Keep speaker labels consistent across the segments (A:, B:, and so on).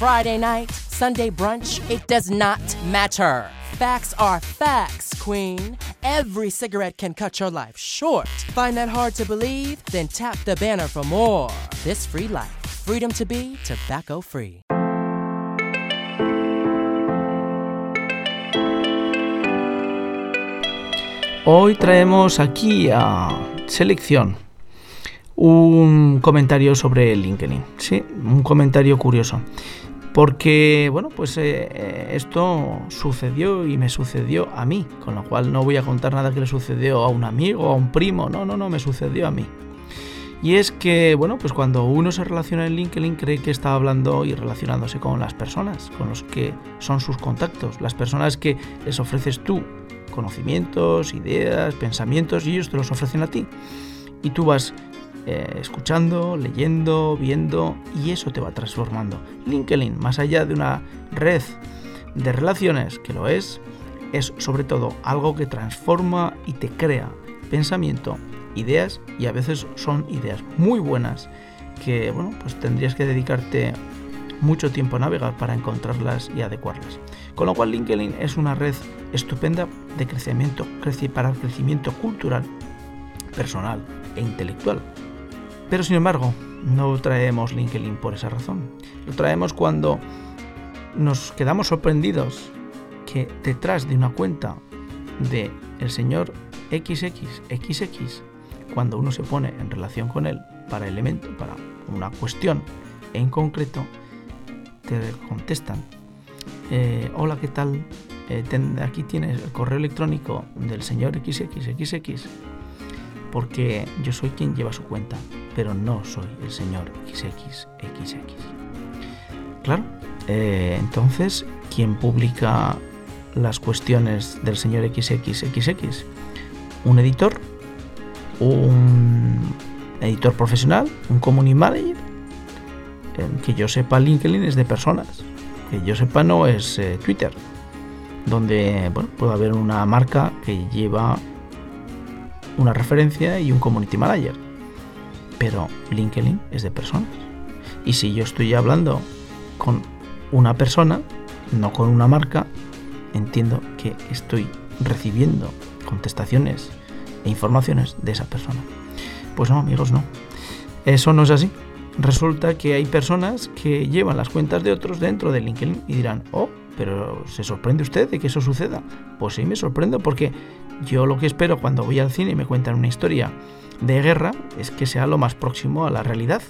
A: Friday night, Sunday brunch, it does not matter. Facts are facts, Queen. Every cigarette can cut your life short. Find that hard to believe? Then tap the banner for more. This free life. Freedom to be tobacco free.
B: Hoy traemos aquí a selección un comentario sobre LinkedIn, sí, un comentario curioso. Porque, bueno, pues eh, eh, esto sucedió y me sucedió a mí, con lo cual no voy a contar nada que le sucedió a un amigo, a un primo, no, no, no, me sucedió a mí. Y es que, bueno, pues cuando uno se relaciona en LinkedIn cree que está hablando y relacionándose con las personas, con los que son sus contactos, las personas que les ofreces tú conocimientos, ideas, pensamientos y ellos te los ofrecen a ti. Y tú vas eh, escuchando, leyendo, viendo y eso te va transformando. LinkedIn, más allá de una red de relaciones que lo es, es sobre todo algo que transforma y te crea pensamiento, ideas y a veces son ideas muy buenas que bueno, pues tendrías que dedicarte mucho tiempo a navegar para encontrarlas y adecuarlas. Con lo cual LinkedIn es una red estupenda de crecimiento, para el crecimiento cultural, personal e intelectual. Pero sin embargo, no traemos LinkedIn por esa razón. Lo traemos cuando nos quedamos sorprendidos que detrás de una cuenta de el señor XXXX, cuando uno se pone en relación con él para elemento, para una cuestión en concreto, te contestan, eh, hola, ¿qué tal? Eh, aquí tienes el correo electrónico del señor XXXX porque yo soy quien lleva su cuenta, pero no soy el señor XXXX. Claro, eh, entonces, ¿quién publica las cuestiones del señor XXXX? ¿Un editor? ¿Un editor profesional? ¿Un community manager? que yo sepa, LinkedIn es de personas. Que yo sepa, no es eh, Twitter, donde bueno, puede haber una marca que lleva una referencia y un community manager. Pero LinkedIn es de personas. Y si yo estoy hablando con una persona, no con una marca, entiendo que estoy recibiendo contestaciones e informaciones de esa persona. Pues no, amigos, no. Eso no es así. Resulta que hay personas que llevan las cuentas de otros dentro de LinkedIn y dirán, oh, pero ¿se sorprende usted de que eso suceda? Pues sí, me sorprendo porque yo lo que espero cuando voy al cine y me cuentan una historia de guerra es que sea lo más próximo a la realidad,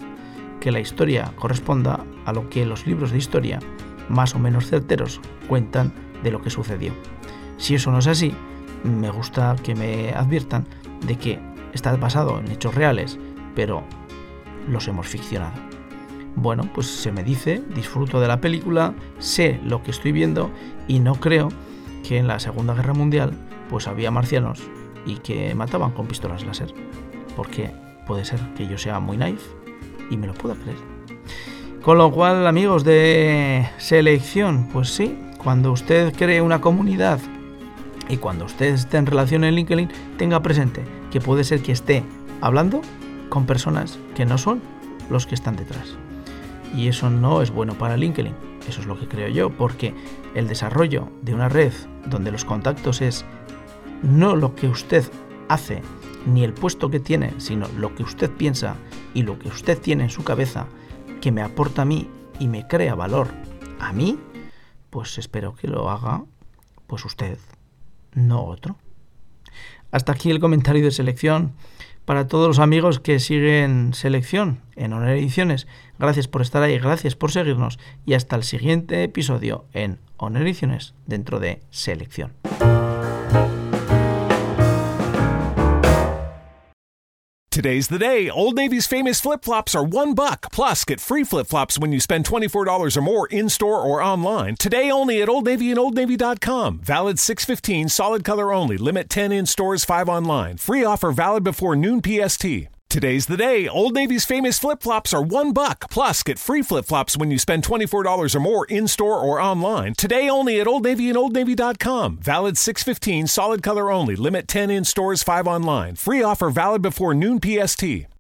B: que la historia corresponda a lo que los libros de historia más o menos certeros cuentan de lo que sucedió. Si eso no es así, me gusta que me adviertan de que está basado en hechos reales, pero los hemos ficcionado. Bueno, pues se me dice, disfruto de la película, sé lo que estoy viendo y no creo que en la Segunda Guerra Mundial pues había marcianos y que mataban con pistolas láser. Porque puede ser que yo sea muy naive y me lo pueda creer. Con lo cual, amigos de selección, pues sí, cuando usted cree una comunidad y cuando usted esté en relación en LinkedIn, tenga presente que puede ser que esté hablando con personas que no son los que están detrás. Y eso no es bueno para LinkedIn. Eso es lo que creo yo, porque el desarrollo de una red donde los contactos es no lo que usted hace ni el puesto que tiene, sino lo que usted piensa y lo que usted tiene en su cabeza que me aporta a mí y me crea valor a mí, pues espero que lo haga pues usted, no otro. Hasta aquí el comentario de selección para todos los amigos que siguen selección en Honor Ediciones. Gracias por estar ahí, gracias por seguirnos y hasta el siguiente episodio en Honor Ediciones dentro de selección.
C: Today's the day. Old Navy's famous flip flops are one buck. Plus, get free flip flops when you spend $24 or more in store or online. Today only at Old Navy and OldNavy.com. Valid 615, solid color only. Limit 10 in stores, 5 online. Free offer valid before noon PST. Today's the day. Old Navy's famous flip flops are one buck. Plus, get free flip flops when you spend $24 or more in store or online. Today only at Old Navy and OldNavy.com. Valid 615, solid color only. Limit 10 in stores, 5 online. Free offer valid before noon PST.